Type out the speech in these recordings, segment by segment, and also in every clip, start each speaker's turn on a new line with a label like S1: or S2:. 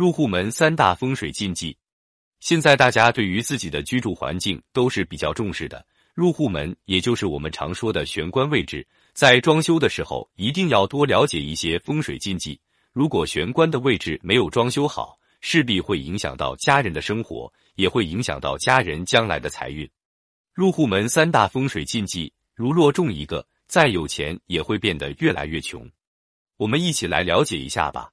S1: 入户门三大风水禁忌。现在大家对于自己的居住环境都是比较重视的，入户门也就是我们常说的玄关位置，在装修的时候一定要多了解一些风水禁忌。如果玄关的位置没有装修好，势必会影响到家人的生活，也会影响到家人将来的财运。入户门三大风水禁忌，如若中一个，再有钱也会变得越来越穷。我们一起来了解一下吧。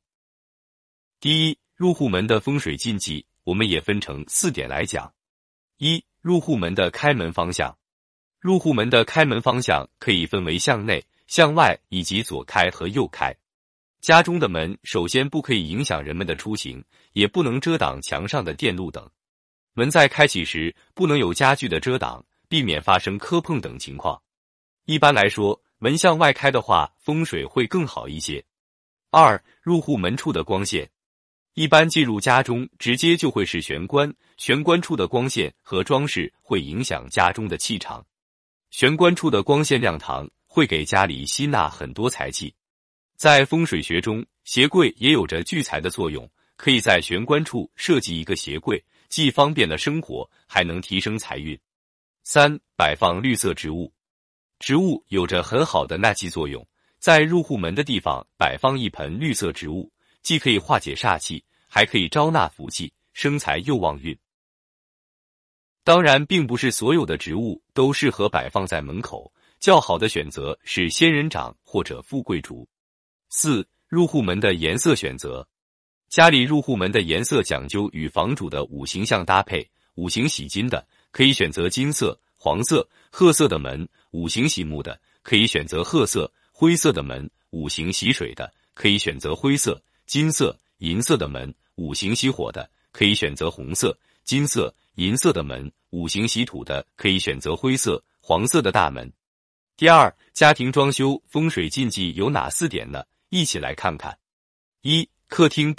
S1: 第一，入户门的风水禁忌，我们也分成四点来讲。一、入户门的开门方向。入户门的开门方向可以分为向内、向外以及左开和右开。家中的门首先不可以影响人们的出行，也不能遮挡墙上的电路等。门在开启时不能有家具的遮挡，避免发生磕碰等情况。一般来说，门向外开的话，风水会更好一些。二、入户门处的光线，一般进入家中直接就会是玄关，玄关处的光线和装饰会影响家中的气场。玄关处的光线亮堂，会给家里吸纳很多财气。在风水学中，鞋柜也有着聚财的作用，可以在玄关处设计一个鞋柜，既方便了生活，还能提升财运。三、摆放绿色植物，植物有着很好的纳气作用，在入户门的地方摆放一盆绿色植物，既可以化解煞气，还可以招纳福气，生财又旺运。当然，并不是所有的植物都适合摆放在门口，较好的选择是仙人掌或者富贵竹。四入户门的颜色选择，家里入户门的颜色讲究与房主的五行相搭配。五行喜金的可以选择金色、黄色、褐色的门；五行喜木的可以选择褐色、灰色的门；五行喜水的可以选择灰色、金色、银色的门；五行喜火的可以选择红色、金色、银色的门；五行喜土的可以选择灰色、黄色的大门。第二，家庭装修风水禁忌有哪四点呢？一起来看看：一、客厅不。